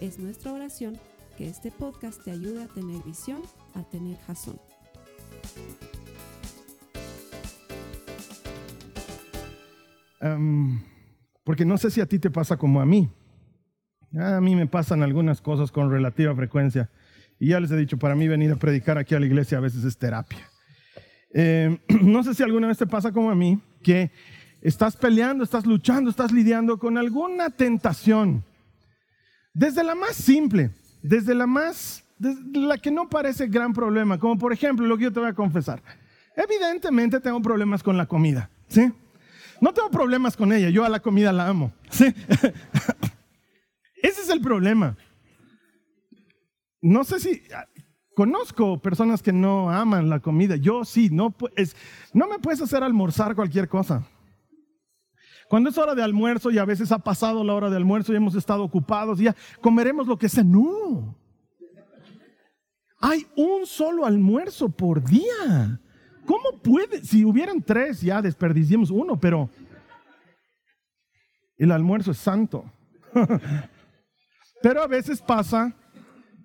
Es nuestra oración que este podcast te ayude a tener visión, a tener jazón. Em, porque no sé si a ti te pasa como a mí. A mí me pasan algunas cosas con relativa frecuencia. Y ya les he dicho, para mí venir a predicar aquí a la iglesia a veces es terapia. Em, no sé si alguna vez te pasa como a mí, que estás peleando, estás luchando, estás lidiando con alguna tentación. Desde la más simple, desde la más, la que no parece gran problema, como por ejemplo lo que yo te voy a confesar. Evidentemente tengo problemas con la comida, ¿sí? No tengo problemas con ella, yo a la comida la amo, ¿sí? Ese es el problema. No sé si conozco personas que no aman la comida, yo sí, no me puedes hacer almorzar cualquier cosa. Cuando es hora de almuerzo y a veces ha pasado la hora de almuerzo y hemos estado ocupados, y ya comeremos lo que sea. No. Hay un solo almuerzo por día. ¿Cómo puede? Si hubieran tres, ya desperdiciamos uno, pero el almuerzo es santo. pero a veces pasa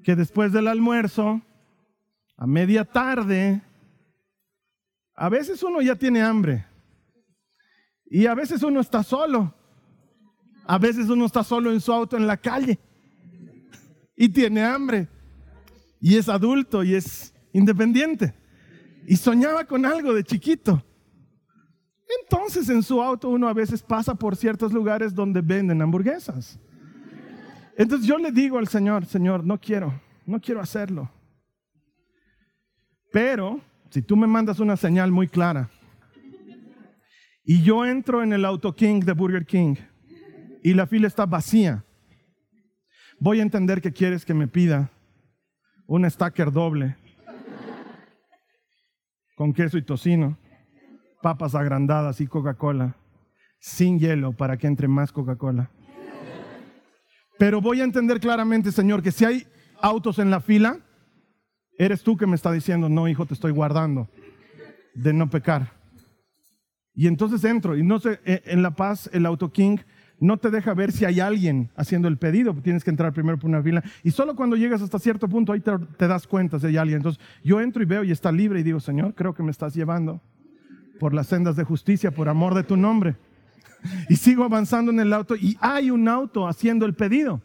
que después del almuerzo, a media tarde, a veces uno ya tiene hambre. Y a veces uno está solo. A veces uno está solo en su auto en la calle. Y tiene hambre. Y es adulto y es independiente. Y soñaba con algo de chiquito. Entonces en su auto uno a veces pasa por ciertos lugares donde venden hamburguesas. Entonces yo le digo al Señor, Señor, no quiero, no quiero hacerlo. Pero si tú me mandas una señal muy clara, y yo entro en el Auto King de Burger King y la fila está vacía. Voy a entender que quieres que me pida un stacker doble con queso y tocino, papas agrandadas y Coca-Cola, sin hielo para que entre más Coca-Cola. Pero voy a entender claramente, Señor, que si hay autos en la fila, eres tú que me está diciendo, no, hijo, te estoy guardando de no pecar. Y entonces entro y no sé, eh, en La Paz el Auto King no te deja ver si hay alguien haciendo el pedido, tienes que entrar primero por una fila y solo cuando llegas hasta cierto punto ahí te, te das cuenta si hay alguien. Entonces yo entro y veo y está libre y digo, Señor, creo que me estás llevando por las sendas de justicia, por amor de tu nombre. Y sigo avanzando en el auto y hay un auto haciendo el pedido.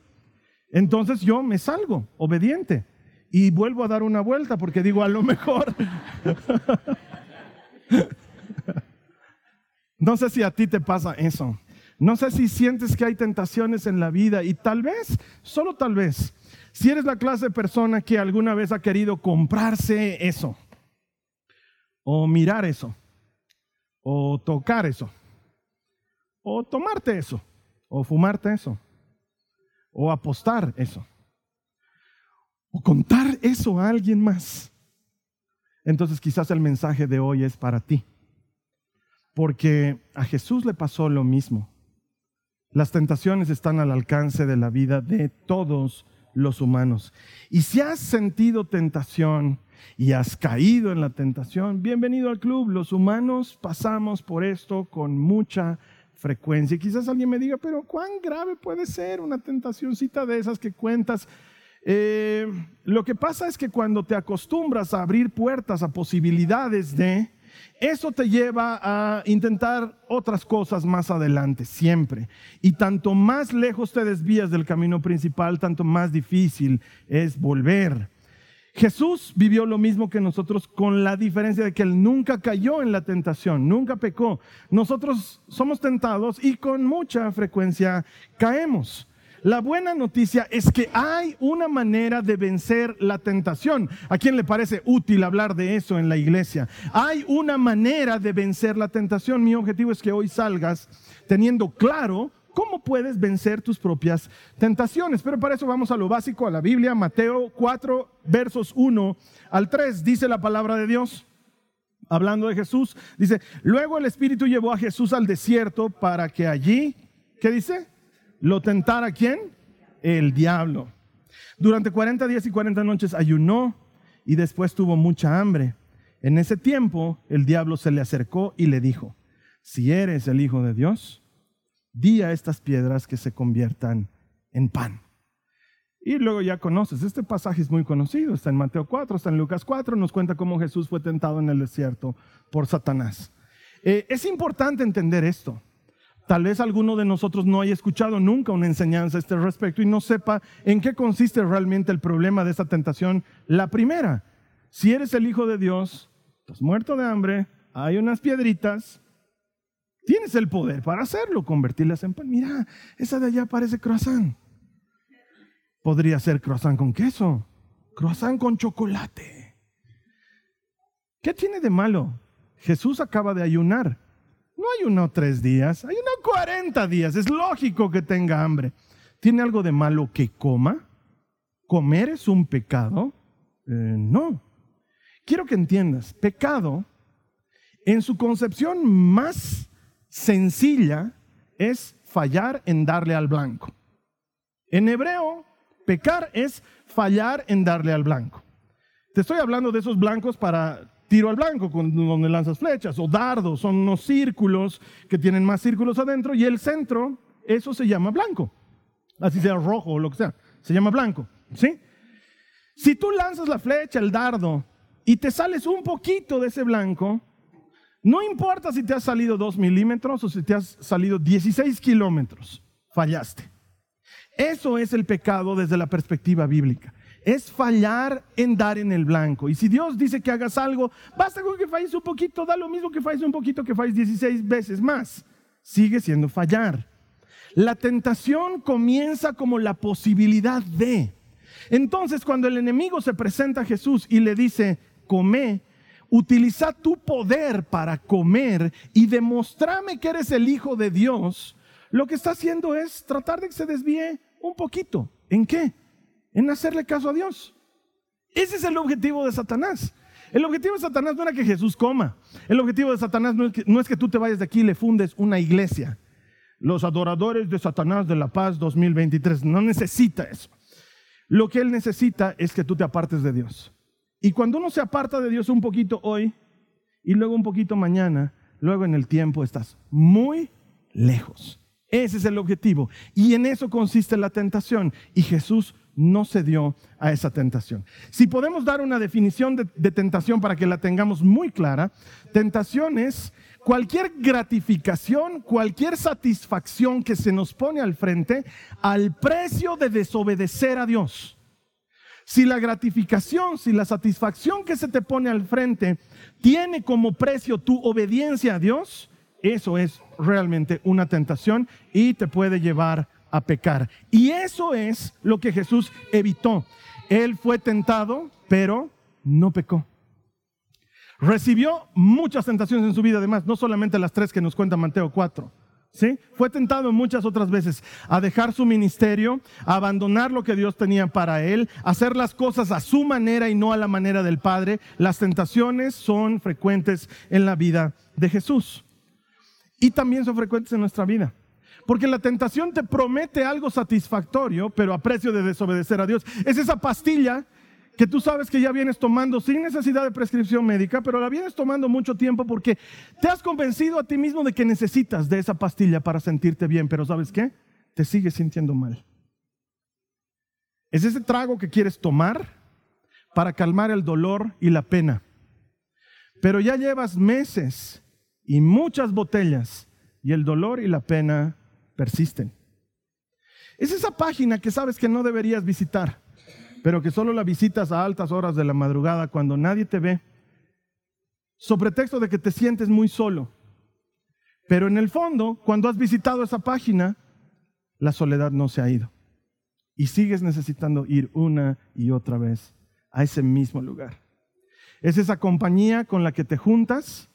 Entonces yo me salgo, obediente, y vuelvo a dar una vuelta porque digo, a lo mejor No sé si a ti te pasa eso. No sé si sientes que hay tentaciones en la vida y tal vez, solo tal vez, si eres la clase de persona que alguna vez ha querido comprarse eso, o mirar eso, o tocar eso, o tomarte eso, o fumarte eso, o apostar eso, o contar eso a alguien más. Entonces quizás el mensaje de hoy es para ti. Porque a Jesús le pasó lo mismo. Las tentaciones están al alcance de la vida de todos los humanos. Y si has sentido tentación y has caído en la tentación, bienvenido al club. Los humanos pasamos por esto con mucha frecuencia. Y quizás alguien me diga, pero ¿cuán grave puede ser una tentacióncita de esas que cuentas? Eh, lo que pasa es que cuando te acostumbras a abrir puertas a posibilidades de, eso te lleva a intentar otras cosas más adelante, siempre. Y tanto más lejos te desvías del camino principal, tanto más difícil es volver. Jesús vivió lo mismo que nosotros con la diferencia de que Él nunca cayó en la tentación, nunca pecó. Nosotros somos tentados y con mucha frecuencia caemos. La buena noticia es que hay una manera de vencer la tentación. ¿A quién le parece útil hablar de eso en la iglesia? Hay una manera de vencer la tentación. Mi objetivo es que hoy salgas teniendo claro cómo puedes vencer tus propias tentaciones. Pero para eso vamos a lo básico, a la Biblia, Mateo 4, versos 1 al 3, dice la palabra de Dios. Hablando de Jesús, dice, luego el Espíritu llevó a Jesús al desierto para que allí, ¿qué dice? Lo tentara quién? El diablo. Durante 40 días y 40 noches ayunó y después tuvo mucha hambre. En ese tiempo el diablo se le acercó y le dijo, si eres el Hijo de Dios, di a estas piedras que se conviertan en pan. Y luego ya conoces, este pasaje es muy conocido, está en Mateo 4, está en Lucas 4, nos cuenta cómo Jesús fue tentado en el desierto por Satanás. Eh, es importante entender esto. Tal vez alguno de nosotros no haya escuchado nunca una enseñanza a este respecto y no sepa en qué consiste realmente el problema de esta tentación. La primera, si eres el Hijo de Dios, estás muerto de hambre, hay unas piedritas, tienes el poder para hacerlo, convertirlas en pan. Mira, esa de allá parece croissant. Podría ser croissant con queso, croissant con chocolate. ¿Qué tiene de malo? Jesús acaba de ayunar. No ayunó tres días, ayunó cuarenta días. Es lógico que tenga hambre. ¿Tiene algo de malo que coma? ¿Comer es un pecado? Eh, no. Quiero que entiendas, pecado en su concepción más sencilla es fallar en darle al blanco. En hebreo, Pecar es fallar en darle al blanco. Te estoy hablando de esos blancos para tiro al blanco, donde lanzas flechas, o dardos, son unos círculos que tienen más círculos adentro, y el centro, eso se llama blanco. Así sea rojo o lo que sea, se llama blanco. ¿sí? Si tú lanzas la flecha, el dardo, y te sales un poquito de ese blanco, no importa si te has salido 2 milímetros o si te has salido 16 kilómetros, fallaste. Eso es el pecado desde la perspectiva bíblica. Es fallar en dar en el blanco. Y si Dios dice que hagas algo, basta con que falles un poquito, da lo mismo que falles un poquito, que falles 16 veces más. Sigue siendo fallar. La tentación comienza como la posibilidad de. Entonces, cuando el enemigo se presenta a Jesús y le dice, come, utiliza tu poder para comer y demostrame que eres el Hijo de Dios, lo que está haciendo es tratar de que se desvíe un poquito. ¿En qué? En hacerle caso a Dios. Ese es el objetivo de Satanás. El objetivo de Satanás no era que Jesús coma. El objetivo de Satanás no es que, tú te vayas de aquí y le fundes una iglesia. Los adoradores de Satanás de la paz 2023 no necesita eso. Lo que él necesita es que tú te apartes de Dios. Y cuando uno se aparta de Dios un poquito hoy y luego un poquito mañana, luego en el tiempo estás muy lejos. Ese es el objetivo. Y en eso consiste la tentación. Y Jesús no cedió a esa tentación. Si podemos dar una definición de, tentación para que la tengamos muy clara, tentación es cualquier gratificación, cualquier satisfacción que se nos pone al frente al precio de desobedecer a Dios. Si la gratificación, si la satisfacción que se te pone al frente tiene como precio tu obediencia a Dios, eso es realmente una tentación y te puede llevar a pecar. Y eso es lo que Jesús evitó. Él fue tentado, pero no pecó. Recibió muchas tentaciones en su vida, además, no solamente las tres que nos cuenta Mateo 4. ¿Sí? Fue tentado muchas otras veces a dejar su ministerio, a abandonar lo que Dios tenía para él, a hacer las cosas a su manera y no a la manera del Padre. Las tentaciones son frecuentes en la vida de Jesús y también son frecuentes en nuestra vida. Porque la tentación te promete algo satisfactorio, pero a precio de desobedecer a Dios. Es esa pastilla que tú sabes que ya vienes tomando sin necesidad de prescripción médica, pero la vienes tomando mucho tiempo porque te has convencido a ti mismo de que necesitas de esa pastilla para sentirte bien, pero ¿sabes qué? Te sigues sintiendo mal. Es ese trago que quieres tomar para calmar el dolor y la pena. Pero ya llevas meses y muchas botellas y el dolor y la pena persisten. Es esa página que sabes que no deberías visitar, pero que solo la visitas a altas horas de la madrugada cuando nadie te ve, sobre texto de que te sientes muy solo. Pero en el fondo, cuando has visitado esa página, la soledad no se ha ido. Y sigues necesitando ir una y otra vez a ese mismo lugar. Es esa compañía con la que te juntas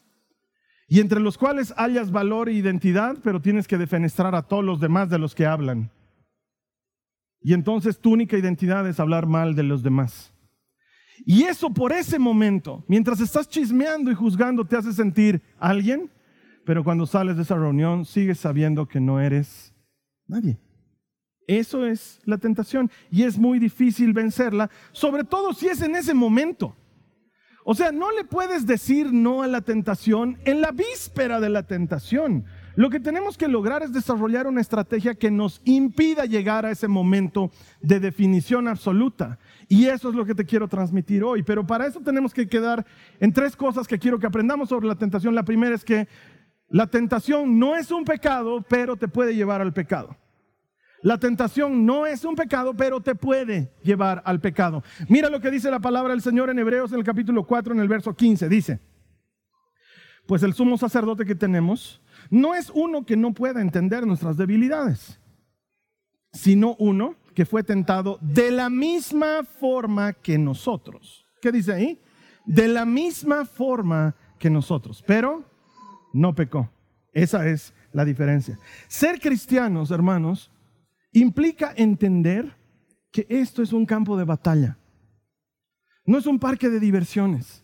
y entre los cuales hayas valor e identidad, pero tienes que defenestrar a todos los demás de los que hablan. Y entonces tu única identidad es hablar mal de los demás. Y eso por ese momento, mientras estás chismeando y juzgando, te hace sentir alguien, pero cuando sales de esa reunión sigues sabiendo que no eres nadie. Eso es la tentación y es muy difícil vencerla, sobre todo si es en ese momento. O sea, no le puedes decir no a la tentación en la víspera de la tentación. Lo que tenemos que lograr es desarrollar una estrategia que nos impida llegar a ese momento de definición absoluta. Y eso es lo que te quiero transmitir hoy. Pero para eso tenemos que quedar en tres cosas que quiero que aprendamos sobre la tentación. La primera es que la tentación no es un pecado, pero te puede llevar al pecado. La tentación no es un pecado, pero te puede llevar al pecado. Mira lo que dice la palabra del Señor en Hebreos en el capítulo 4, en el verso 15. Dice, pues el sumo sacerdote que tenemos no es uno que no pueda entender nuestras debilidades, sino uno que fue tentado de la misma forma que nosotros. ¿Qué dice ahí? De la misma forma que nosotros, pero no pecó. Esa es la diferencia. Ser cristianos, hermanos, implica entender que esto es un campo de batalla. No es un parque de diversiones.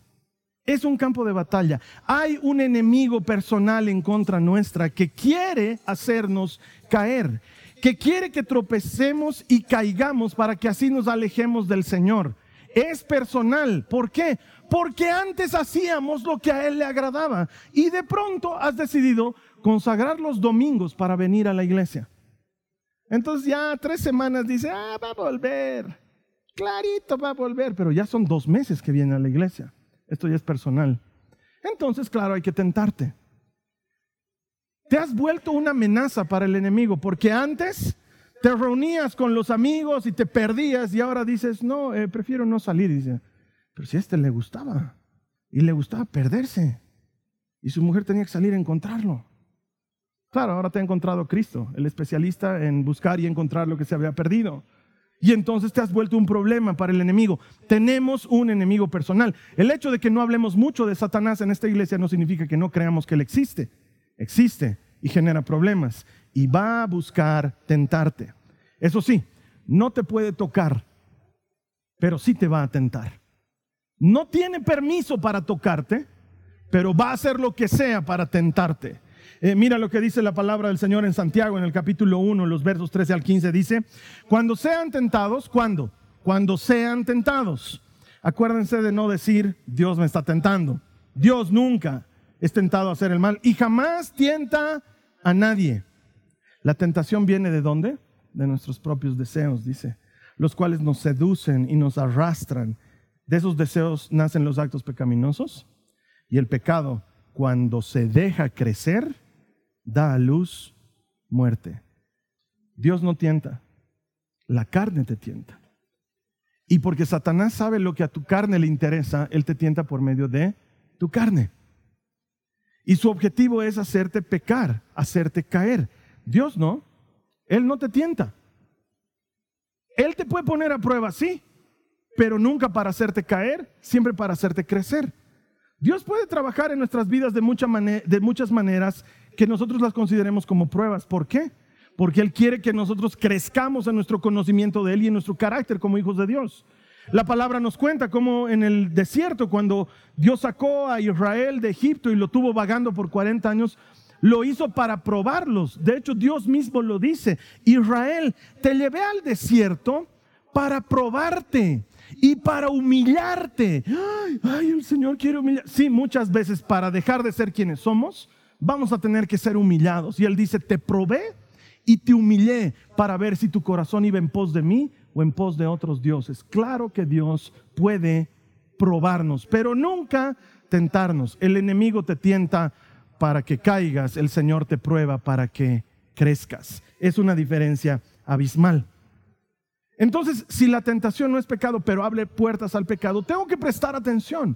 Es un campo de batalla. Hay un enemigo personal en contra nuestra que quiere hacernos caer, que quiere que tropecemos y caigamos para que así nos alejemos del Señor. Es personal. ¿Por qué? Porque antes hacíamos lo que a Él le agradaba y de pronto has decidido consagrar los domingos para venir a la iglesia. Entonces ya tres semanas dice, ah, va a volver. Clarito va a volver, pero ya son dos meses que viene a la iglesia. Esto ya es personal. Entonces, claro, hay que tentarte. Te has vuelto una amenaza para el enemigo, porque antes te reunías con los amigos y te perdías y ahora dices, no, eh, prefiero no salir. dice, pero si a este le gustaba y le gustaba perderse y su mujer tenía que salir a encontrarlo. Ahora te ha encontrado Cristo, el especialista en buscar y encontrar lo que se había perdido. Y entonces te has vuelto un problema para el enemigo. Tenemos un enemigo personal. El hecho de que no hablemos mucho de Satanás en esta iglesia no significa que no creamos que él existe. Existe y genera problemas. Y va a buscar tentarte. Eso sí, no te puede tocar, pero sí te va a tentar. No tiene permiso para tocarte, pero va a hacer lo que sea para tentarte. Eh, mira lo que dice la palabra del Señor en Santiago, en el capítulo 1, los versos 13 al 15, dice, cuando sean tentados, ¿cuándo? Cuando sean tentados. Acuérdense de no decir, Dios me está tentando. Dios nunca es tentado a hacer el mal y jamás tienta a nadie. La tentación viene de dónde? De nuestros propios deseos, dice, los cuales nos seducen y nos arrastran. De esos deseos nacen los actos pecaminosos y el pecado, cuando se deja crecer, da a luz muerte. Dios no tienta, la carne te tienta. Y porque Satanás sabe lo que a tu carne le interesa, Él te tienta por medio de tu carne. Y su objetivo es hacerte pecar, hacerte caer. Dios no, Él no te tienta. Él te puede poner a prueba, sí, pero nunca para hacerte caer, siempre para hacerte crecer. Dios puede trabajar en nuestras vidas de, de muchas maneras que nosotros las consideremos como pruebas. ¿Por qué? Porque Él quiere que nosotros crezcamos en nuestro conocimiento de Él y en nuestro carácter como hijos de Dios. La palabra nos cuenta cómo en el desierto, cuando Dios sacó a Israel de Egipto y lo tuvo vagando por 40 años, lo hizo para probarlos. De hecho, Dios mismo lo dice. Israel, te llevé al desierto para probarte y para humillarte. Ay, ay, el Señor quiere humillar. Sí, muchas veces para dejar de ser quienes somos, vamos a tener que ser humillados. Y Él dice, te probé y te humillé para ver si tu corazón iba en pos de mí o en pos de otros dioses. Claro que Dios puede probarnos, pero nunca tentarnos. El enemigo te tienta para que caigas, el Señor te prueba para que crezcas. Es una diferencia abismal. Entonces, si la tentación no es pecado, pero abre puertas al pecado, tengo que prestar atención,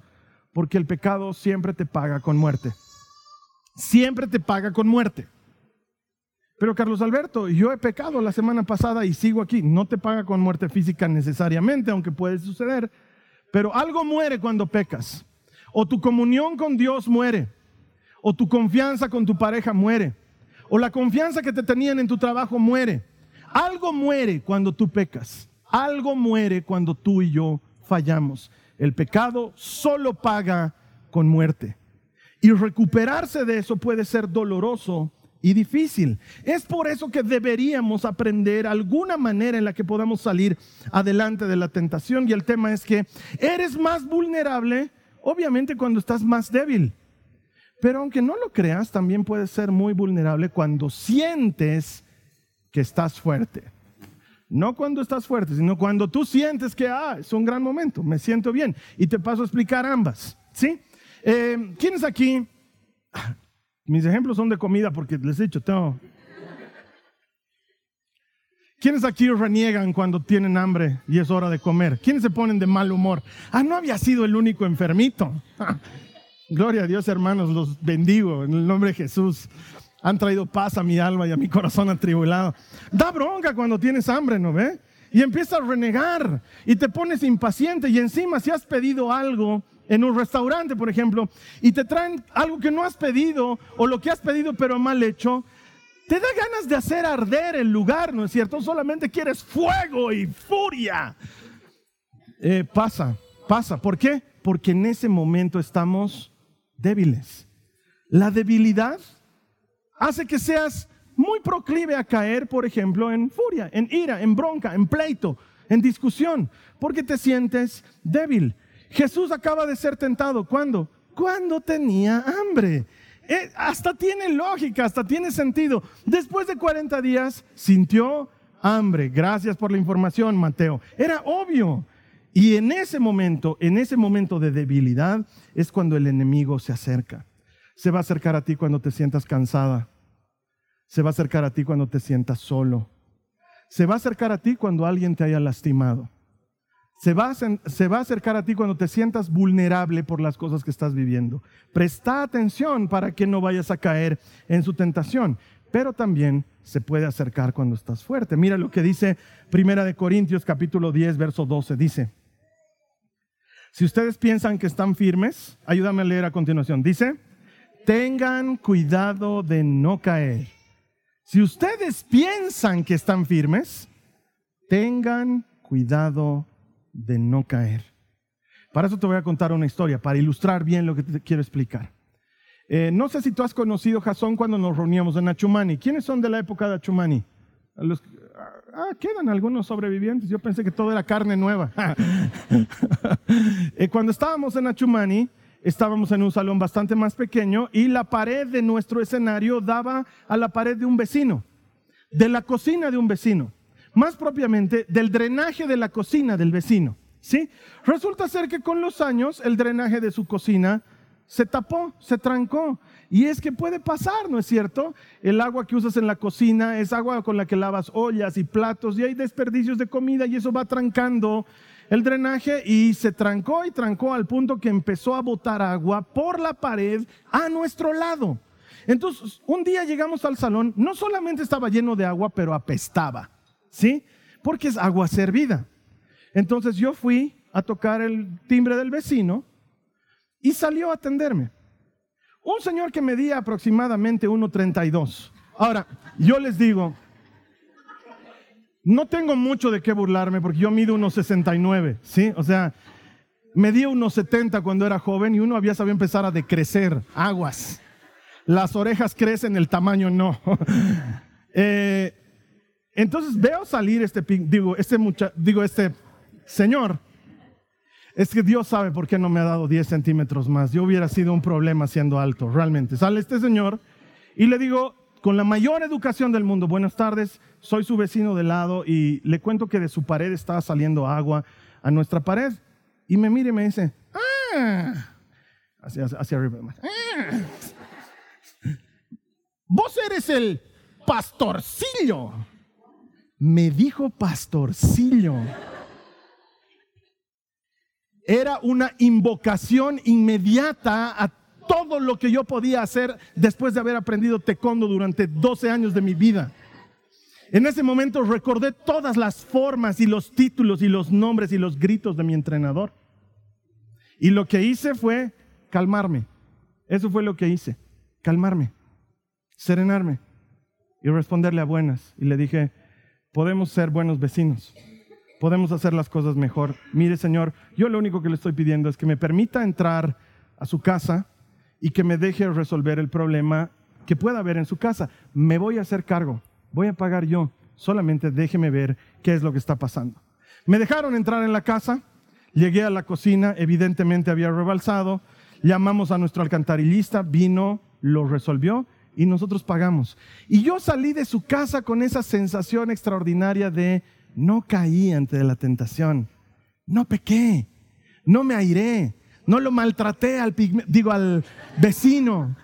porque el pecado siempre te paga con muerte siempre te paga con muerte. Pero Carlos Alberto, yo he pecado la semana pasada y sigo aquí. No te paga con muerte física necesariamente, aunque puede suceder. Pero algo muere cuando pecas. O tu comunión con Dios muere. o tu confianza con tu pareja muere, o la confianza que te tenían en tu trabajo muere. Algo muere cuando tú pecas, algo muere cuando tú y yo fallamos. El pecado solo paga con muerte. Y recuperarse de eso puede ser doloroso y difícil. Es por eso que deberíamos aprender alguna manera en la que podamos salir adelante de la tentación. Y el tema es que eres más vulnerable, obviamente, cuando estás más débil. Pero aunque no lo creas, también puedes ser muy vulnerable cuando sientes que estás fuerte. No cuando estás fuerte, sino cuando tú sientes que ah, es un gran momento, me siento bien. Y te paso a explicar ambas. ¿sí? Eh, ¿Quiénes aquí? Mis ejemplos son de comida porque les he dicho, tengo... ¿Quiénes aquí reniegan cuando tienen hambre y es hora de comer? ¿Quiénes se ponen de mal humor? Ah, no había sido el único enfermito. Gloria a Dios, hermanos, los bendigo en el nombre de Jesús. Han traído paz a mi alma y a mi corazón atribulado. Da bronca cuando tienes hambre, ¿no ve? Y empiezas a renegar y te pones impaciente y encima si has pedido algo en un restaurante, por ejemplo, y te traen algo que no has pedido o lo que has pedido pero mal hecho, te da ganas de hacer arder el lugar, ¿no es cierto? Solamente quieres fuego y furia. Eh, pasa, pasa. ¿Por qué? Porque en ese momento estamos débiles. La debilidad hace que seas muy proclive a caer, por ejemplo, en furia, en ira, en bronca, en pleito, en discusión, porque te sientes débil. Jesús acaba de ser tentado. ¿Cuándo? Cuando tenía hambre. Eh, hasta tiene lógica, hasta tiene sentido. Después de 40 días sintió hambre. Gracias por la información, Mateo. Era obvio. Y en ese momento, en ese momento de debilidad, es cuando el enemigo se acerca. Se va a acercar a ti cuando te sientas cansada. Se va a acercar a ti cuando te sientas solo. Se va a acercar a ti cuando alguien te haya lastimado. Se va, a, acercar a ti cuando te sientas vulnerable por las cosas que estás viviendo. Presta atención para que no vayas a caer en su tentación. Pero también se puede acercar cuando estás fuerte. Mira lo que dice Primera de Corintios capítulo 10, verso 12. Dice, si ustedes piensan que están firmes, ayúdame a leer a continuación. Dice, tengan cuidado de no caer. Si ustedes piensan que están firmes, tengan cuidado de no caer. Para eso te voy a contar una historia, para ilustrar bien lo que te quiero explicar. Eh, no sé si tú has conocido Jasón cuando nos reuníamos en Achumani. ¿Quiénes son de la época de Achumani? Los, Ah, quedan algunos sobrevivientes. Yo pensé que todo era carne nueva. Eh, cuando estábamos en Achumani, estábamos en un salón bastante más pequeño y la pared de nuestro escenario daba a la pared de un vecino, de la cocina de un vecino, más propiamente del drenaje de la cocina del vecino. ¿sí? Resulta ser que con los años el drenaje de su cocina se tapó, se trancó. Y es que puede pasar, ¿no es cierto? El agua que usas en la cocina es agua con la que lavas ollas y platos y hay desperdicios de comida y eso va trancando el drenaje y se trancó y trancó al punto que empezó a botar agua por la pared a nuestro lado. Entonces, un día llegamos al salón, no solamente estaba lleno de agua, pero apestaba, ¿sí? Porque es agua servida. Entonces yo fui a tocar el timbre del vecino y salió a atenderme. Un señor que medía aproximadamente 1,32. Ahora, yo les digo, no tengo mucho de qué burlarme porque yo mido 1,69, ¿sí? O sea, medía 1,70 cuando era joven y uno había sabido empezar a decrecer, aguas. Las orejas crecen, el tamaño no. Eh, entonces veo salir este, digo, este, mucha, digo, este señor es que Dios sabe por qué no me ha dado 10 centímetros más. Yo hubiera sido un problema siendo alto, realmente. Sale este señor y le digo, con la mayor educación del mundo, buenas tardes, soy su vecino de lado y le cuento que de su pared estaba saliendo agua a nuestra pared. Y me mira y me dice, ah, hacia, hacia arriba. Ah, vos eres el pastorcillo. Me dijo pastorcillo era una invocación inmediata a todo lo que yo podía hacer después de haber aprendido taekwondo durante 12 años de mi vida. En ese momento recordé todas las formas y los títulos y los nombres y los gritos de mi entrenador. Y lo que hice fue calmarme. Eso fue lo que hice. calmarme, serenarme y responderle a buenas. Y le dije, podemos ser buenos vecinos, podemos hacer las cosas mejor. Mire, Señor, yo lo único que le estoy pidiendo es que me permita entrar a su casa y que me deje resolver el problema que pueda haber en su casa. Me voy a hacer cargo, voy a pagar yo, solamente déjeme ver qué es lo que está pasando. Me dejaron entrar en la casa, llegué a la cocina, evidentemente había rebalsado, llamamos a nuestro alcantarillista, vino, lo resolvió y nosotros pagamos. Y yo salí de su casa con esa sensación extraordinaria de no caí ante la tentación, no pequé, no me airé, no lo maltraté al digo al vecino,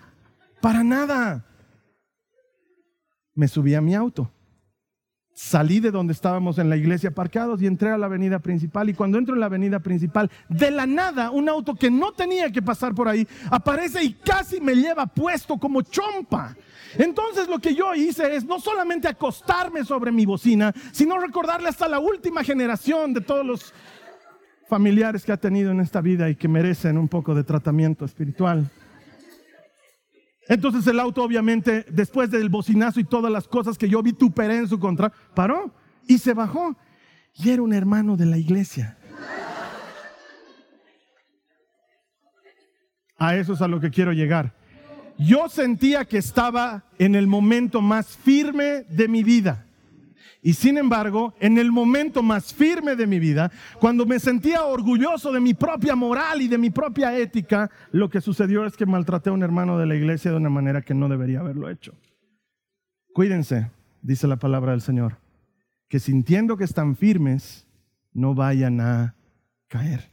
para nada. Me subí a mi auto salí de donde estábamos en la iglesia parqueados y entré a la avenida principal. Y cuando entro en la avenida principal, de la nada, un auto que no tenía que pasar por ahí aparece y casi me lleva puesto como chompa. Entonces lo que yo hice es no solamente acostarme sobre mi bocina, sino recordarle hasta la última generación de todos los familiares que ha tenido en esta vida y que merecen un poco de tratamiento espiritual. Entonces el auto obviamente, después del bocinazo y todas las cosas que yo vituperé en su contra, paró y se bajó. Y era un hermano de la iglesia. A eso es a lo que quiero llegar. Yo sentía que estaba en el momento más firme de mi vida. Y sin embargo, en el momento más firme de mi vida, cuando me sentía orgulloso de mi propia moral y de mi propia ética, lo que sucedió es que maltraté a un hermano de la iglesia de una manera que no debería haberlo hecho. Cuídense, dice la palabra del Señor, que sintiendo que están firmes, no vayan a caer.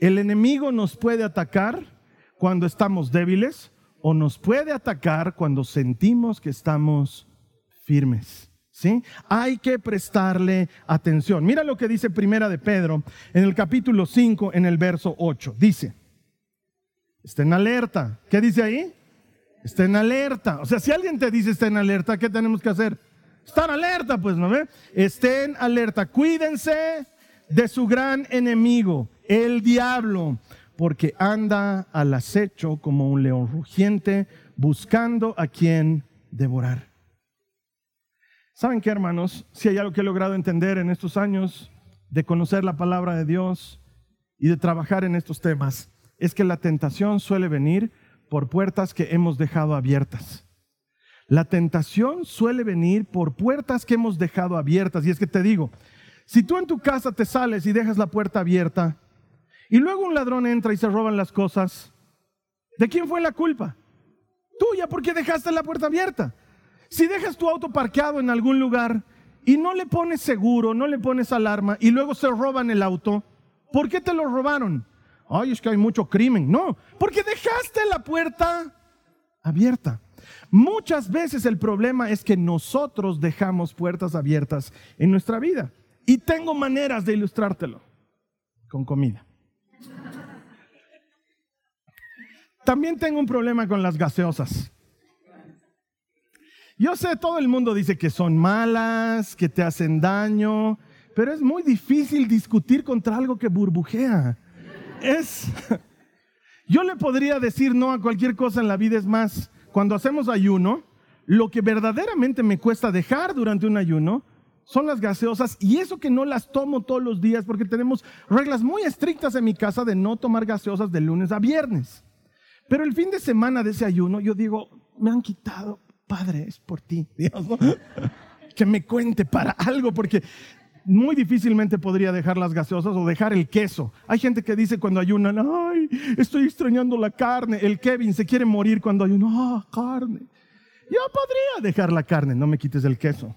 El enemigo nos puede atacar cuando estamos débiles o nos puede atacar cuando sentimos que estamos firmes. ¿Sí? Hay que prestarle atención. Mira lo que dice Primera de Pedro en el capítulo 5, en el verso 8. Dice, estén alerta. ¿Qué dice ahí? Estén alerta. O sea, si alguien te dice estén alerta, ¿qué tenemos que hacer? Estar alerta, pues, ¿no ve? Estén alerta. Cuídense de su gran enemigo, el diablo, porque anda al acecho como un león rugiente, buscando a quien devorar. ¿Saben qué, hermanos? Si hay algo que he logrado entender en estos años de conocer la palabra de Dios y de trabajar en estos temas, es que la tentación suele venir por puertas que hemos dejado abiertas. La tentación suele venir por puertas que hemos dejado abiertas. Y es que te digo, si tú en tu casa te sales y dejas la puerta abierta y luego un ladrón entra y se roban las cosas, ¿de quién fue la culpa? Tuya porque dejaste la puerta abierta. Si dejas tu auto parqueado en algún lugar y no le pones seguro, no le pones alarma y luego se roban el auto, ¿por qué te lo robaron? Ay, es que hay mucho crimen. No, porque dejaste la puerta abierta. Muchas veces el problema es que nosotros dejamos puertas abiertas en nuestra vida. Y tengo maneras de ilustrártelo con comida. También tengo un problema con las gaseosas. Yo sé, todo el mundo dice que son malas, que te hacen daño, pero es muy difícil discutir contra algo que burbujea. Es. Yo le podría decir no a cualquier cosa en la vida, es más, cuando hacemos ayuno, lo que verdaderamente me cuesta dejar durante un ayuno son las gaseosas y eso que no las tomo todos los días porque tenemos reglas muy estrictas en mi casa de no tomar gaseosas de lunes a viernes. Pero el fin de semana de ese ayuno yo digo, me han quitado Padre, es por ti, Dios, que me cuente para algo, porque muy difícilmente podría dejar las gaseosas o dejar el queso. Hay gente que dice cuando ayunan, ay, estoy extrañando la carne. El Kevin se quiere morir cuando ayuno, ah, carne. Yo podría dejar la carne, no me quites el queso.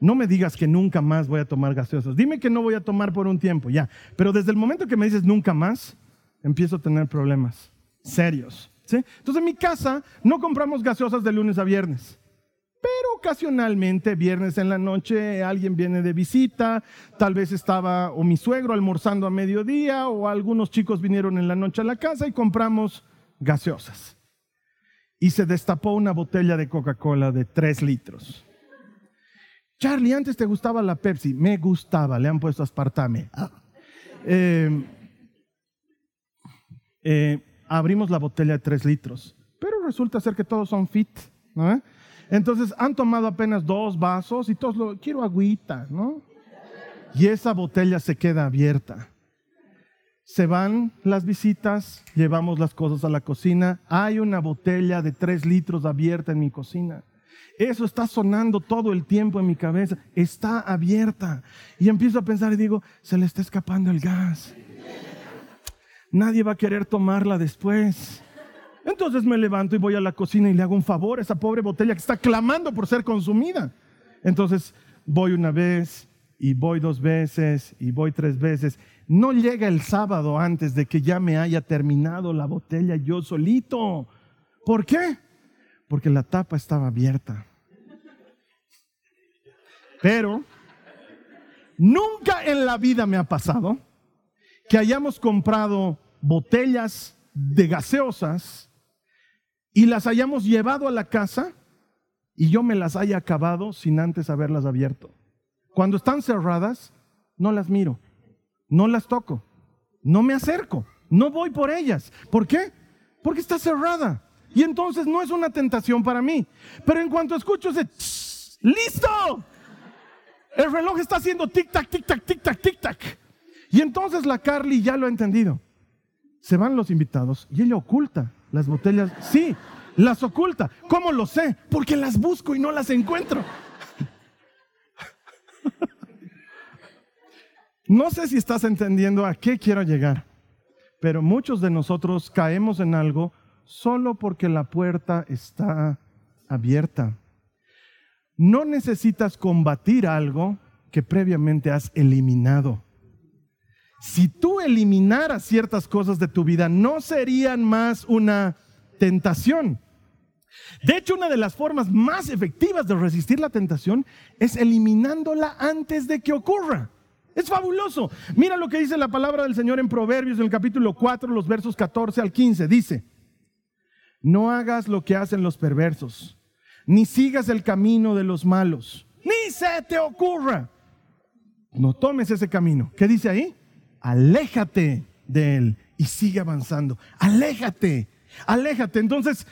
No me digas que nunca más voy a tomar gaseosas. Dime que no voy a tomar por un tiempo, ya. Pero desde el momento que me dices nunca más, empiezo a tener problemas serios. Entonces en mi casa no compramos gaseosas de lunes a viernes. Pero ocasionalmente, viernes en la noche, alguien viene de visita, tal vez estaba o mi suegro almorzando a mediodía o algunos chicos vinieron en la noche a la casa y compramos gaseosas. Y se destapó una botella de Coca-Cola de 3 litros. Charlie, antes te gustaba la Pepsi. Me gustaba, le han puesto aspartame. Ah. Eh, eh, abrimos la botella de tres litros. Pero resulta ser que todos son fit, ¿no? Entonces han tomado apenas dos vasos y todos lo, quiero agüita, ¿no? Y esa botella se queda abierta. Se van las visitas, llevamos las cosas a la cocina. Hay una botella de tres litros abierta en mi cocina. Eso está sonando todo el tiempo en mi cabeza. Está abierta. Y empiezo a pensar y digo, se le está escapando el gas. Nadie va a querer tomarla después. Entonces me levanto y voy a la cocina y le hago un favor a esa pobre botella que está clamando por ser consumida. Entonces voy una vez y voy dos veces y voy tres veces. No llega el sábado antes de que ya me haya terminado la botella yo solito. ¿Por qué? Porque la tapa estaba abierta. Pero nunca en la vida me ha pasado que hayamos comprado botellas de gaseosas y las hayamos llevado a la casa y yo me las haya acabado sin antes haberlas abierto. Cuando están cerradas, no las miro, no las toco, no me acerco, no voy por ellas. ¿Por qué? Porque está cerrada. Y entonces no es una tentación para mí. Pero en cuanto escucho ese, listo, el reloj está haciendo tic-tac, tic-tac, tic-tac, tic-tac. Y entonces la Carly ya lo ha entendido. Se van los invitados y ella oculta las botellas, sí, las oculta. ¿Cómo lo sé? Porque las busco y no las encuentro. No sé si estás entendiendo a qué quiero llegar, pero muchos de nosotros caemos en algo solo porque la puerta está abierta. No necesitas combatir algo que previamente has eliminado. Si tú eliminaras ciertas cosas de tu vida, no serían más una tentación. De hecho, una de las formas más efectivas de resistir la tentación es eliminándola antes de que ocurra. Es fabuloso. Mira lo que dice la palabra del Señor en Proverbios, en el capítulo 4, los versos 14 al 15. Dice, no hagas lo que hacen los perversos, ni sigas el camino de los malos, ni se te ocurra. No tomes ese camino. ¿Qué dice ahí? Aléjate de él y sigue avanzando. Aléjate, aléjate. Entonces,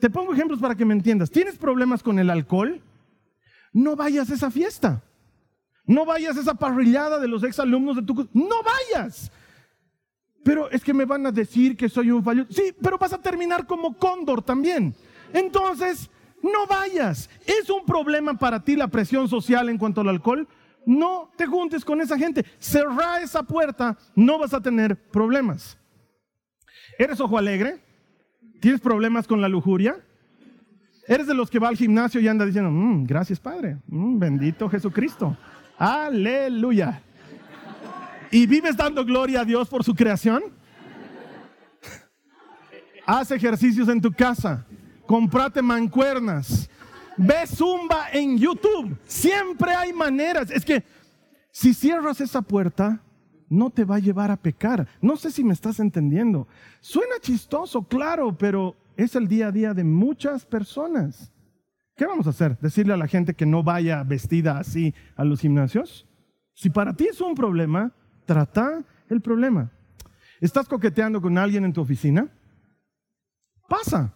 te pongo ejemplos para que me entiendas. ¿Tienes problemas con el alcohol? No vayas a esa fiesta. No vayas a esa parrillada de los exalumnos de tu... No vayas. Pero es que me van a decir que soy un fallo. Sí, pero vas a terminar como cóndor también. Entonces, no vayas. ¿Es un problema para ti la presión social en cuanto al alcohol? No te juntes con esa gente. Cerra esa puerta, no vas a tener problemas. ¿Eres ojo alegre? ¿Tienes problemas con la lujuria? ¿Eres de los que va al gimnasio y anda diciendo, mm, gracias Padre, mm, bendito Jesucristo, aleluya? ¿Y vives dando gloria a Dios por su creación? Haz ejercicios en tu casa, comprate mancuernas, Ve Zumba en YouTube. Siempre hay maneras. Es que si cierras esa puerta, no te va a llevar a pecar. No sé si me estás entendiendo. Suena chistoso, claro, pero es el día a día de muchas personas. ¿Qué vamos a hacer? ¿Decirle a la gente que no vaya vestida así a los gimnasios? Si para ti es un problema, trata el problema. ¿Estás coqueteando con alguien en tu oficina? Pasa.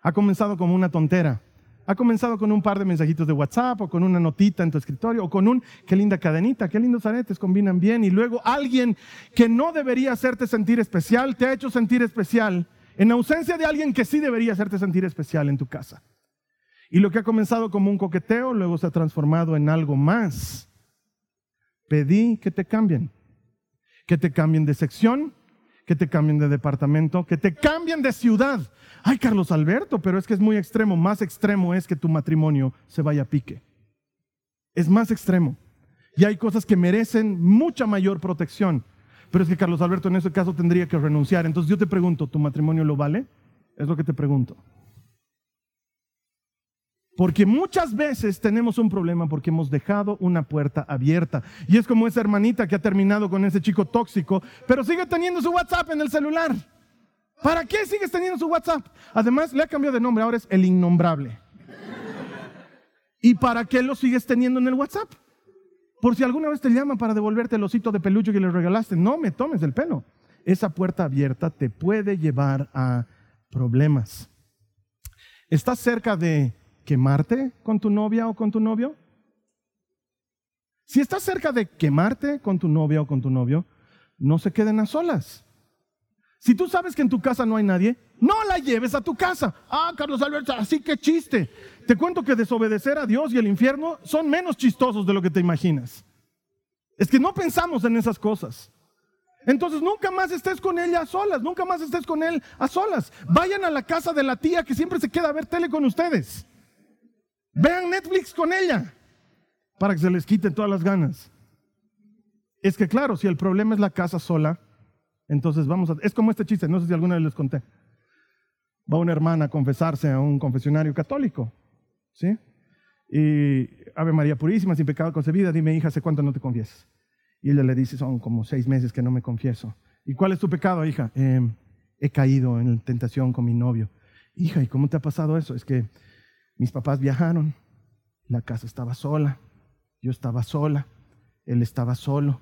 Ha comenzado como una tontera. Ha comenzado con un par de mensajitos de WhatsApp o con una notita en tu escritorio o con un, qué linda cadenita, qué lindos aretes, combinan bien. Y luego alguien que no debería hacerte sentir especial, te ha hecho sentir especial en ausencia de alguien que sí debería hacerte sentir especial en tu casa. Y lo que ha comenzado como un coqueteo, luego se ha transformado en algo más. Pedí que te cambien, que te cambien de sección, que te cambien de departamento, que te cambien de ciudad. Ay, Carlos Alberto, pero es que es muy extremo. Más extremo es que tu matrimonio se vaya a pique. Es más extremo. Y hay cosas que merecen mucha mayor protección. Pero es que Carlos Alberto en ese caso tendría que renunciar. Entonces yo te pregunto, ¿tu matrimonio lo vale? Es lo que te pregunto. Porque muchas veces tenemos un problema porque hemos dejado una puerta abierta. Y es como esa hermanita que ha terminado con ese chico tóxico, pero sigue teniendo su WhatsApp en el celular. ¿Para qué sigues teniendo su WhatsApp? Además, le ha cambiado de nombre, ahora es el innombrable. ¿Y para qué lo sigues teniendo en el WhatsApp? Por si alguna vez te llaman para devolverte el osito de peluche que le regalaste. No me tomes el pelo. Esa puerta abierta te puede llevar a problemas. ¿Estás cerca de quemarte con tu novia o con tu novio? Si estás cerca de quemarte con tu novia o con tu novio, no se queden a solas. Si tú sabes que en tu casa no hay nadie, no la lleves a tu casa. Ah, Carlos Alberto, así que chiste. Te cuento que desobedecer a Dios y el infierno son menos chistosos de lo que te imaginas. Es que no pensamos en esas cosas. Entonces nunca más estés con ella a solas, nunca más estés con él a solas. Vayan a la casa de la tía que siempre se queda a ver tele con ustedes. Vean Netflix con ella para que se les quiten todas las ganas. Es que claro, si el problema es la casa sola, entonces vamos a... Es como este chiste, no sé si alguna vez les conté. Va una hermana a confesarse a un confesionario católico, ¿sí? Y Ave María Purísima, sin pecado concebida, dime hija, ¿hace cuánto no te confiesas? Y ella le dice, son como seis meses que no me confieso. ¿Y cuál es tu pecado, hija? Em, he caído en tentación con mi novio. Hija, ¿y cómo te ha pasado eso? Es que mis papás viajaron, la casa estaba sola, yo estaba sola, él estaba solo.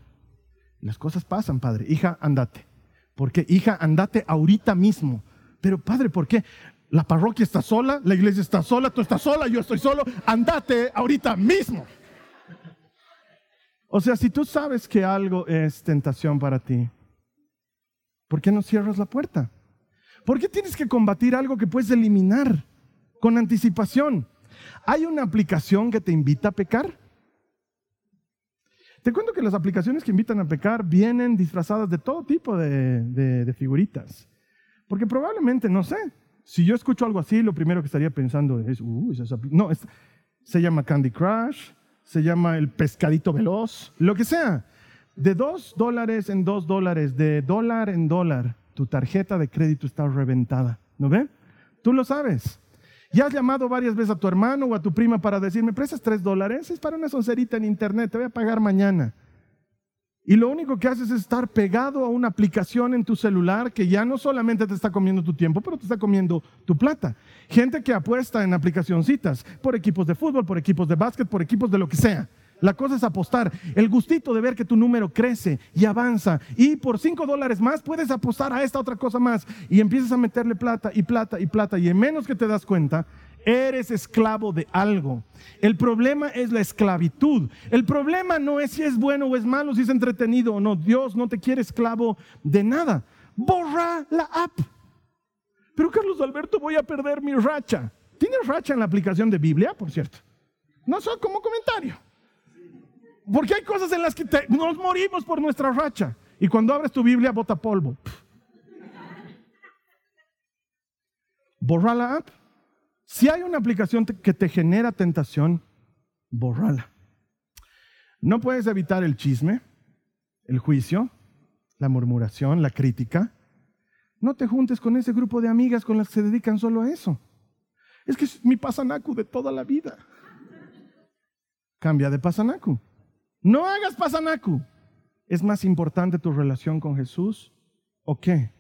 Las cosas pasan, padre. Hija, andate. ¿Por qué? Hija, andate ahorita mismo. Pero padre, ¿por qué? La parroquia está sola, la iglesia está sola, tú estás sola, yo estoy solo. Andate ahorita mismo. O sea, si tú sabes que algo es tentación para ti, ¿por qué no cierras la puerta? ¿Por qué tienes que combatir algo que puedes eliminar con anticipación? ¿Hay una aplicación que te invita a pecar? Te cuento que las aplicaciones que invitan a pecar vienen disfrazadas de todo tipo de, figuritas. Porque probablemente, no sé, si yo escucho algo así, lo primero que estaría pensando es, uh, no, se llama Candy Crush, se llama el pescadito veloz, lo que sea. De dos dólares en dos dólares, de dólar en dólar, tu tarjeta de crédito está reventada. ¿No ve? Tú lo sabes. Ya has llamado varias veces a tu hermano o a tu prima para decirme, prestas tres dólares? Es para una soncerita en internet, te voy a pagar mañana. Y lo único que haces es estar pegado a una aplicación en tu celular que ya no solamente te está comiendo tu tiempo, pero te está comiendo tu plata. Gente que apuesta en aplicacioncitas por equipos de fútbol, por equipos de básquet, por equipos de lo que sea. La cosa es apostar. El gustito de ver que tu número crece y avanza. Y por cinco dólares más puedes apostar a esta otra cosa más. Y empiezas a meterle plata y plata y plata. Y en menos que te das cuenta, eres esclavo de algo. El problema es la esclavitud. El problema no es si es bueno o es malo, si es entretenido o no. Dios no te quiere esclavo de nada. Borra la app. Pero Carlos Alberto, voy a perder mi racha. ¿Tienes racha en la aplicación de Biblia, por cierto? No solo como comentario. Porque hay cosas en las que nos morimos por nuestra racha. Y cuando abres tu Biblia, bota polvo. Borra la app. Si hay una aplicación que te genera tentación, borrala. No puedes evitar el chisme, el juicio, la murmuración, la crítica. No te juntes con ese grupo de amigas con las que se dedican solo a eso. Es que es mi pasanacu de toda la vida. Cambia de pasanacu. No hagas pasanacu. ¿Es más importante tu relación con Jesús o qué?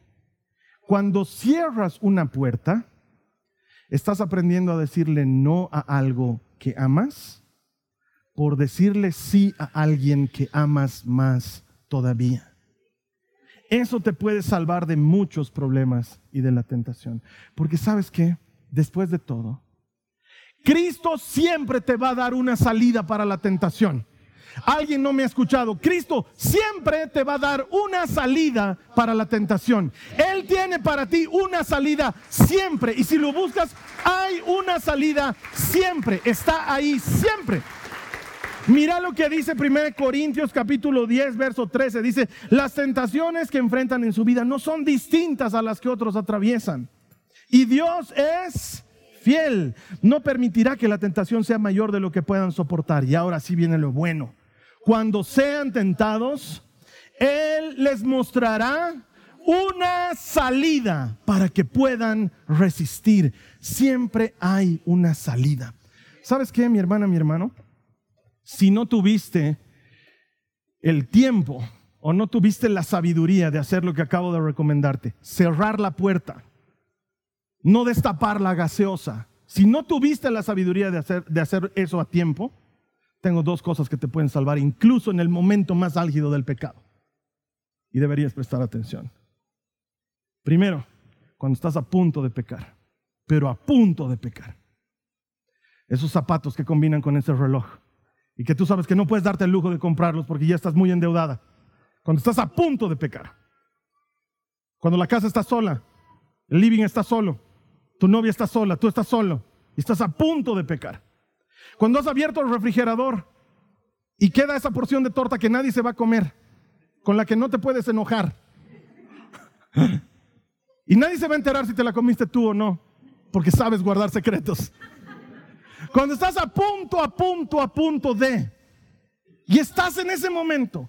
Cuando cierras una puerta, ¿estás aprendiendo a decirle no a algo que amas? Por decirle sí a alguien que amas más todavía. Eso te puede salvar de muchos problemas y de la tentación. Porque sabes que, después de todo, Cristo siempre te va a dar una salida para la tentación. Alguien no me ha escuchado. Cristo siempre te va a dar una salida para la tentación. Él tiene para ti una salida siempre. Y si lo buscas, hay una salida siempre. Está ahí siempre. Mira lo que dice 1 Corintios capítulo 10, verso 13. Dice, las tentaciones que enfrentan en su vida no son distintas a las que otros atraviesan. Y Dios es fiel. No permitirá que la tentación sea mayor de lo que puedan soportar. Y ahora sí viene lo bueno cuando sean tentados, Él les mostrará una salida para que puedan resistir. Siempre hay una salida. ¿Sabes qué, mi hermana, mi hermano? Si no tuviste el tiempo o no tuviste la sabiduría de hacer lo que acabo de recomendarte, cerrar la puerta, no destapar la gaseosa, si no tuviste la sabiduría de hacer, de hacer eso a tiempo, tengo dos cosas que te pueden salvar, incluso en el momento más álgido del pecado. Y deberías prestar atención. Primero, cuando estás a punto de pecar. pero a punto de pecar. Esos zapatos que combinan con ese reloj y que tú sabes que no puedes darte el lujo de comprarlos porque ya estás muy endeudada. Cuando estás a punto de pecar. Cuando la casa está sola, el living está solo, tu novia está sola, tú estás solo y estás a punto de pecar. Cuando has abierto el refrigerador y queda esa porción de torta que nadie se va a comer, con la que no te puedes enojar. Y nadie se va a enterar si te la comiste tú o no, porque sabes guardar secretos. Cuando estás a punto, a punto, a punto de, y estás en ese momento,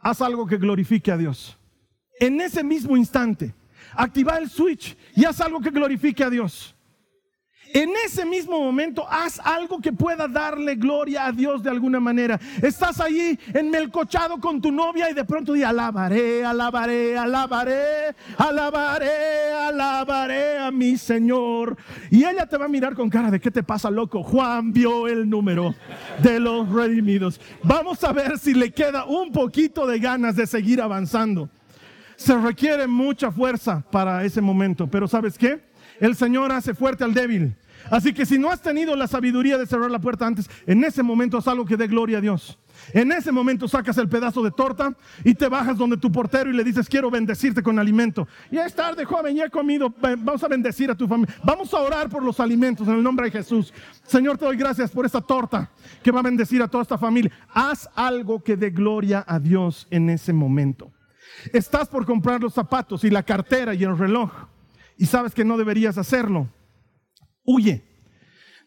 haz algo que glorifique a Dios. En ese mismo instante, activa el switch y haz algo que glorifique a Dios en ese mismo momento haz algo que pueda darle gloria a Dios de alguna manera. Estás allí en melcochado con tu novia y de pronto di alabaré, alabaré, alabaré, alabaré, alabaré a mi Señor. Y ella te va a mirar con cara de qué te pasa, loco. Juan vio el número de los redimidos. Vamos a ver si le queda un poquito de ganas de seguir avanzando. Se requiere mucha fuerza para ese momento, pero ¿sabes qué? El Señor hace fuerte al débil. Así que si no has tenido la sabiduría de cerrar la puerta antes, en ese momento haz algo que dé gloria a Dios. En ese momento sacas el pedazo de torta y te bajas donde tu portero y le dices, quiero bendecirte con alimento. Y es tarde, joven, ya he comido, vamos a bendecir a tu familia. Vamos a orar por los alimentos en el nombre de Jesús. Señor, te doy gracias por esta torta que va a bendecir a toda esta familia. Haz algo que dé gloria a Dios en ese momento. Estás por comprar los zapatos y la cartera y el reloj y sabes que no deberías hacerlo. Huye.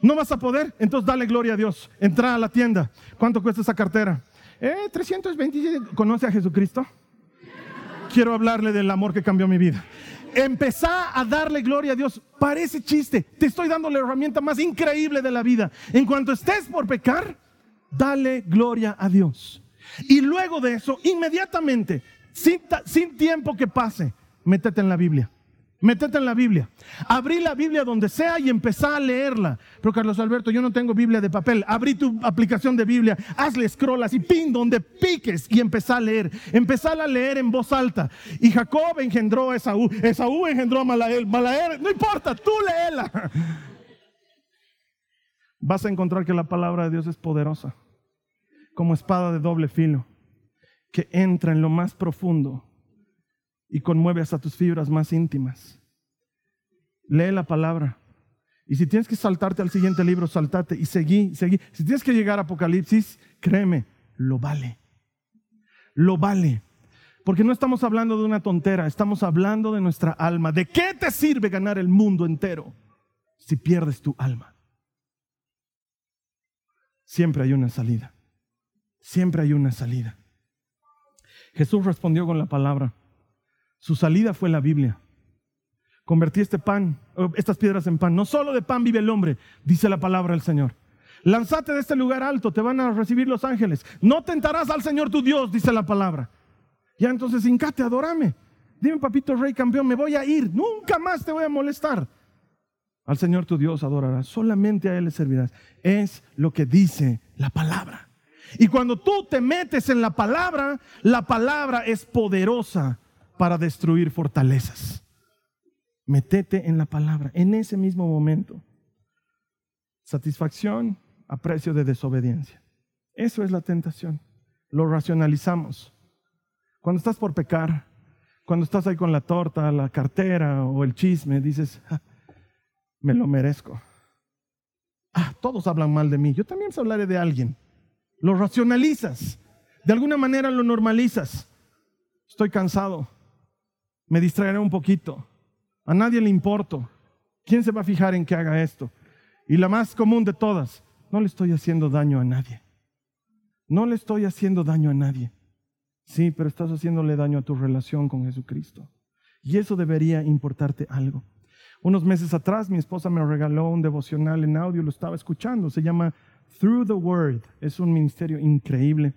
No vas a poder, entonces dale gloria a Dios. Entra a la tienda. ¿Cuánto cuesta esa cartera? Eh, 327. ¿Conoce a Jesucristo? Quiero hablarle del amor que cambió mi vida. Empezá a darle gloria a Dios. Parece chiste. Te estoy dando la herramienta más increíble de la vida. En cuanto estés por pecar, dale gloria a Dios. Y luego de eso, inmediatamente, sin, sin tiempo que pase, métete en la Biblia. Métete en la Biblia. Abrí la Biblia donde sea y empezá a leerla. Pero Carlos Alberto, yo no tengo Biblia de papel. Abrí tu aplicación de Biblia, hazle scroll así, pin donde piques y empezá a leer. Empezá a leer en voz alta. Y Jacob engendró a Esaú. Esaú engendró a Malael. Malael, no importa, tú léela. Vas a encontrar que la palabra de Dios es poderosa, como espada de doble filo, que entra en lo más profundo y conmueve hasta tus fibras más íntimas. Lee la palabra. Y si tienes que saltarte al siguiente libro, saltate y seguí, seguí. Si tienes que llegar a Apocalipsis, créeme, lo vale. Lo vale. Porque no estamos hablando de una tontera, estamos hablando de nuestra alma. ¿De qué te sirve ganar el mundo entero si pierdes tu alma? Siempre hay una salida. Siempre hay una salida. Jesús respondió con la palabra. Su salida fue la Biblia. Convertí este pan, estas piedras en pan. No solo de pan vive el hombre, dice la palabra del Señor. Lanzate de este lugar alto, te van a recibir los ángeles. No tentarás al Señor tu Dios, dice la palabra. Ya entonces, hincate, adórame. Dime, papito rey campeón, me voy a ir. Nunca más te voy a molestar. Al Señor tu Dios adorarás. Solamente a Él le servirás. Es lo que dice la palabra. Y cuando tú te metes en la palabra, la palabra es poderosa para destruir fortalezas. Metete en la palabra en ese mismo momento. Satisfacción a precio de desobediencia. Eso es la tentación. Lo racionalizamos. Cuando estás por pecar, cuando estás ahí con la torta, la cartera o el chisme, dices, me lo merezco. Ah, todos hablan mal de mí. Yo también hablaré de alguien. Lo racionalizas. De alguna manera lo normalizas. Estoy cansado me distraeré un poquito. A nadie le importo. ¿Quién se va a fijar en que haga esto? Y la más común de todas, no le estoy haciendo daño a nadie. No le estoy haciendo daño a nadie. Sí, pero estás haciéndole daño a tu relación con Jesucristo. Y eso debería importarte algo. Unos meses atrás mi esposa me regaló un devocional en audio, lo estaba escuchando, se llama Through the Word. Es un ministerio increíble.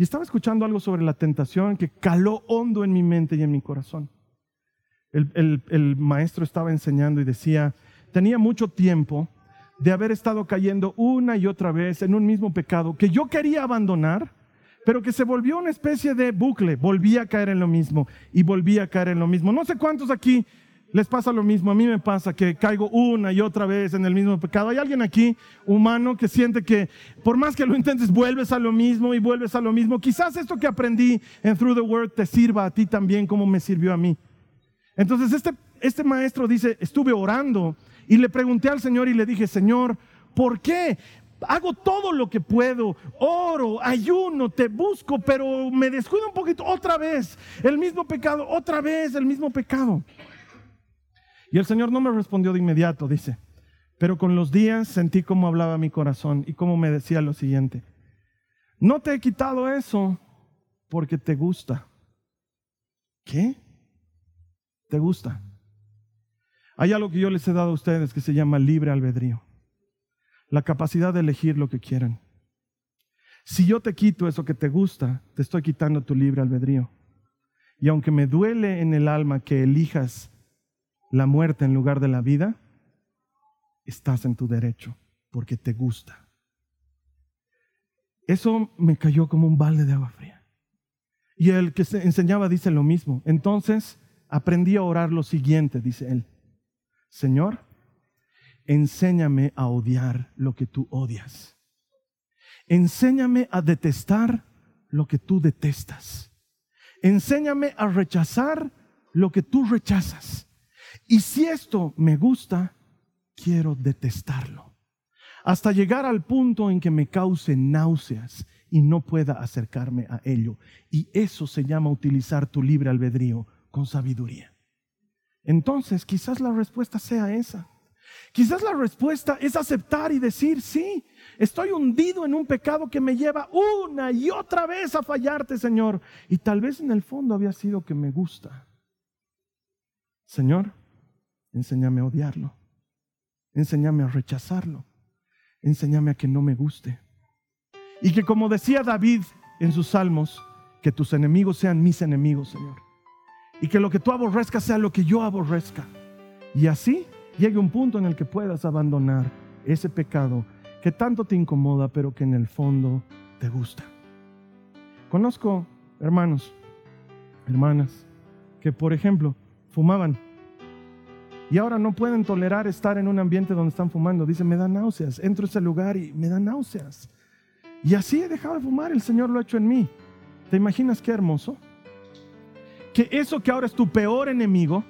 Y estaba escuchando algo sobre la tentación que caló hondo en mi mente y en mi corazón. El, maestro estaba enseñando y decía, tenía mucho tiempo de haber estado cayendo una y otra vez en un mismo pecado que yo quería abandonar, pero que se volvió una especie de bucle. Volvía a caer en lo mismo y volvía a caer en lo mismo. No sé cuántos aquí Les pasa lo mismo, a mí me pasa que caigo una y otra vez en el mismo pecado. ¿Hay alguien aquí humano que siente que por más que lo intentes vuelves a lo mismo y vuelves a lo mismo? Quizás esto que aprendí en Through the Word te sirva a ti también como me sirvió a mí. Entonces este, este maestro dice, estuve orando y le pregunté al Señor y le dije, Señor, ¿por qué? Hago todo lo que puedo, oro, ayuno, te busco, pero me descuido un poquito otra vez, el mismo pecado, otra vez el mismo pecado. Y el Señor no me respondió de inmediato, dice, pero con los días sentí cómo hablaba mi corazón y cómo me decía lo siguiente, no te he quitado eso porque te gusta. ¿Qué? ¿Te gusta? Hay algo que yo les he dado a ustedes que se llama libre albedrío, la capacidad de elegir lo que quieran. Si yo te quito eso que te gusta, te estoy quitando tu libre albedrío. Y aunque me duele en el alma que elijas la muerte en lugar de la vida, estás en tu derecho porque te gusta. Eso me cayó como un balde de agua fría. Y el que se enseñaba dice lo mismo. Entonces aprendí a orar lo siguiente, dice él. Señor, enséñame a odiar lo que tú odias. Enséñame a detestar lo que tú detestas. Enséñame a rechazar lo que tú rechazas. Y si esto me gusta, quiero detestarlo. Hasta llegar al punto en que me cause náuseas y no pueda acercarme a ello. Y eso se llama utilizar tu libre albedrío con sabiduría. Entonces, quizás la respuesta sea esa. Quizás la respuesta es aceptar y decir, sí, estoy hundido en un pecado que me lleva una y otra vez a fallarte, Señor. Y tal vez en el fondo había sido que me gusta. Señor, enséñame a odiarlo, enséñame a rechazarlo, enséñame a que no me guste. Y que como decía David en sus salmos, que tus enemigos sean mis enemigos, Señor. Y que lo que tú aborrezcas sea lo que yo aborrezca. Y así llegue un punto en el que puedas abandonar ese pecado que tanto te incomoda, pero que en el fondo te gusta. Conozco hermanos, hermanas, que por ejemplo fumaban y ahora no pueden tolerar estar en un ambiente donde están fumando. Dicen, me da náuseas. Entro a ese lugar y me da náuseas. Y así he dejado de fumar. El Señor lo ha hecho en mí. ¿Te imaginas qué hermoso? Que eso que ahora es tu peor enemigo,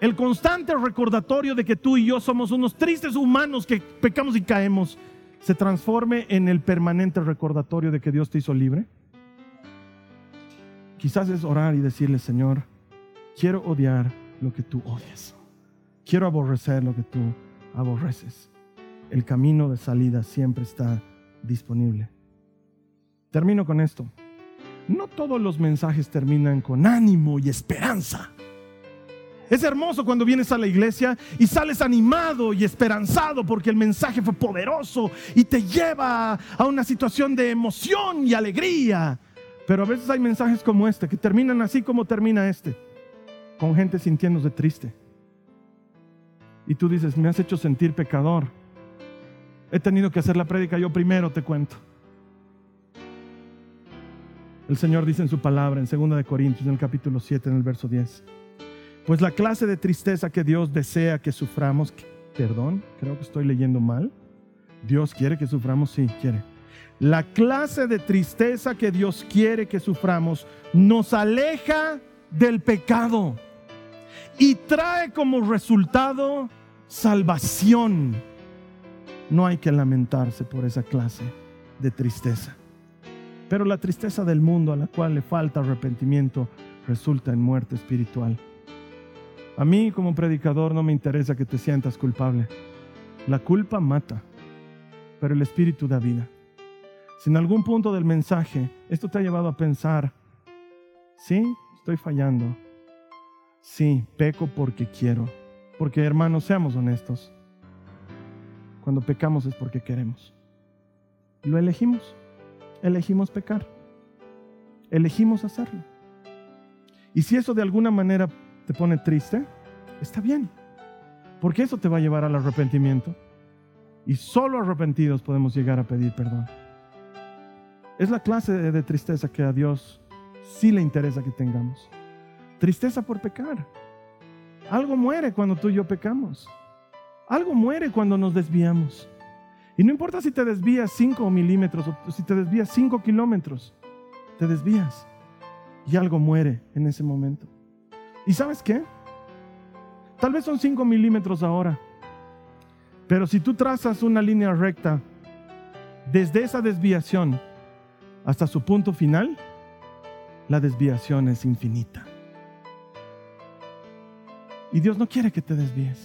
el constante recordatorio de que tú y yo somos unos tristes humanos que pecamos y caemos, se transforme en el permanente recordatorio de que Dios te hizo libre. Quizás es orar y decirle, Señor, quiero odiar lo que tú odias. Quiero aborrecer lo que tú aborreces. El camino de salida siempre está disponible. Termino con esto. No todos los mensajes terminan con ánimo y esperanza. Es hermoso cuando vienes a la iglesia y sales animado y esperanzado porque el mensaje fue poderoso y te lleva a una situación de emoción y alegría. Pero a veces hay mensajes como este que terminan así como termina este, con gente sintiéndose triste y tú dices, me has hecho sentir pecador. He tenido que hacer la prédica yo primero, te cuento. El Señor dice en su palabra, en 2 de Corintios, en el capítulo 7, en el verso 10. Pues la clase de tristeza que Dios desea que suframos, perdón, creo que estoy leyendo mal. Dios quiere que suframos, sí, quiere. La clase de tristeza que Dios quiere que suframos nos aleja del pecado y trae como resultado salvación. No hay que lamentarse por esa clase de tristeza. Pero la tristeza del mundo a la cual le falta arrepentimiento resulta en muerte espiritual. A mí como predicador no me interesa que te sientas culpable. La culpa mata, pero el espíritu da vida. Si en algún punto del mensaje esto te ha llevado a pensar, sí, estoy fallando, Sí, peco porque quiero. Porque hermanos, seamos honestos. Cuando pecamos es porque queremos. Lo elegimos. Elegimos pecar. Elegimos hacerlo. Y si eso de alguna manera te pone triste, está bien. Porque eso te va a llevar al arrepentimiento. Y solo arrepentidos podemos llegar a pedir perdón. Es la clase de tristeza que a Dios sí le interesa que tengamos. Tristeza por pecar. Algo muere cuando tú y yo pecamos. Algo muere cuando nos desviamos. Y no importa si te desvías 5 milímetros o si te desvías 5 kilómetros, te desvías y algo muere en ese momento. ¿Y sabes qué? Tal vez son 5 milímetros ahora, pero si tú trazas una línea recta desde esa desviación hasta su punto final, la desviación es infinita. Y Dios no quiere que te desvíes.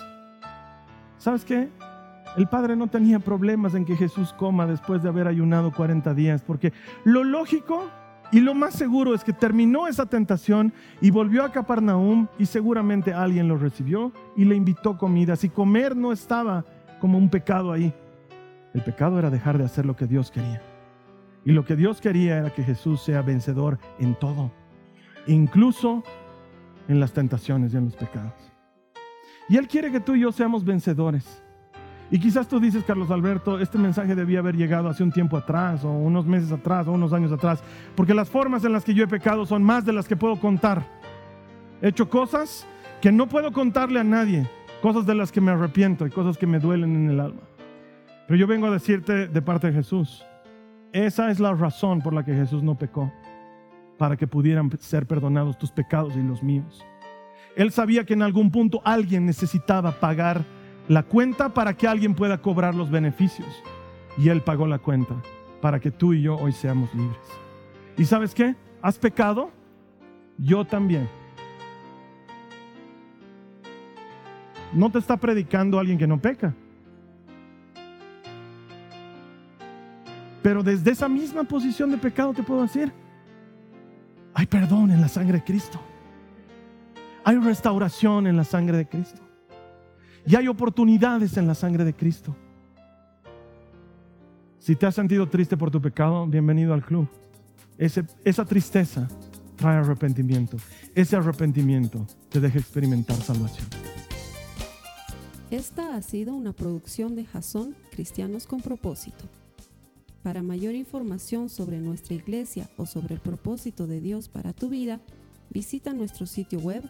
¿Sabes qué? El Padre no tenía problemas en que Jesús coma después de haber ayunado 40 días, porque lo lógico y lo más seguro es que terminó esa tentación y volvió a Capernaum y seguramente alguien lo recibió y le invitó comida. Si comer no estaba como un pecado ahí, el pecado era dejar de hacer lo que Dios quería. Y lo que Dios quería era que Jesús sea vencedor en todo, incluso en las tentaciones y en los pecados. Y Él quiere que tú y yo seamos vencedores. Y quizás tú dices, Carlos Alberto, este mensaje debía haber llegado hace un tiempo atrás, o unos meses atrás, o unos años atrás, porque las formas en las que yo he pecado son más de las que puedo contar. He hecho cosas que no puedo contarle a nadie, cosas de las que me arrepiento y cosas que me duelen en el alma. Pero yo vengo a decirte de parte de Jesús, esa es la razón por la que Jesús no pecó, para que pudieran ser perdonados tus pecados y los míos. Él sabía que en algún punto alguien necesitaba pagar la cuenta para que alguien pueda cobrar los beneficios. Y Él pagó la cuenta para que tú y yo hoy seamos libres. ¿Y sabes qué? ¿Has pecado? Yo también. No te está predicando alguien que no peca. Pero desde esa misma posición de pecado te puedo decir, hay perdón en la sangre de Cristo. Hay restauración en la sangre de Cristo. Y hay oportunidades en la sangre de Cristo. Si te has sentido triste por tu pecado, bienvenido al club. esa tristeza trae arrepentimiento. Ese arrepentimiento te deja experimentar salvación. Esta ha sido una producción de Jason Cristianos con propósito. Para mayor información sobre nuestra iglesia o sobre el propósito de Dios para tu vida, visita nuestro sitio web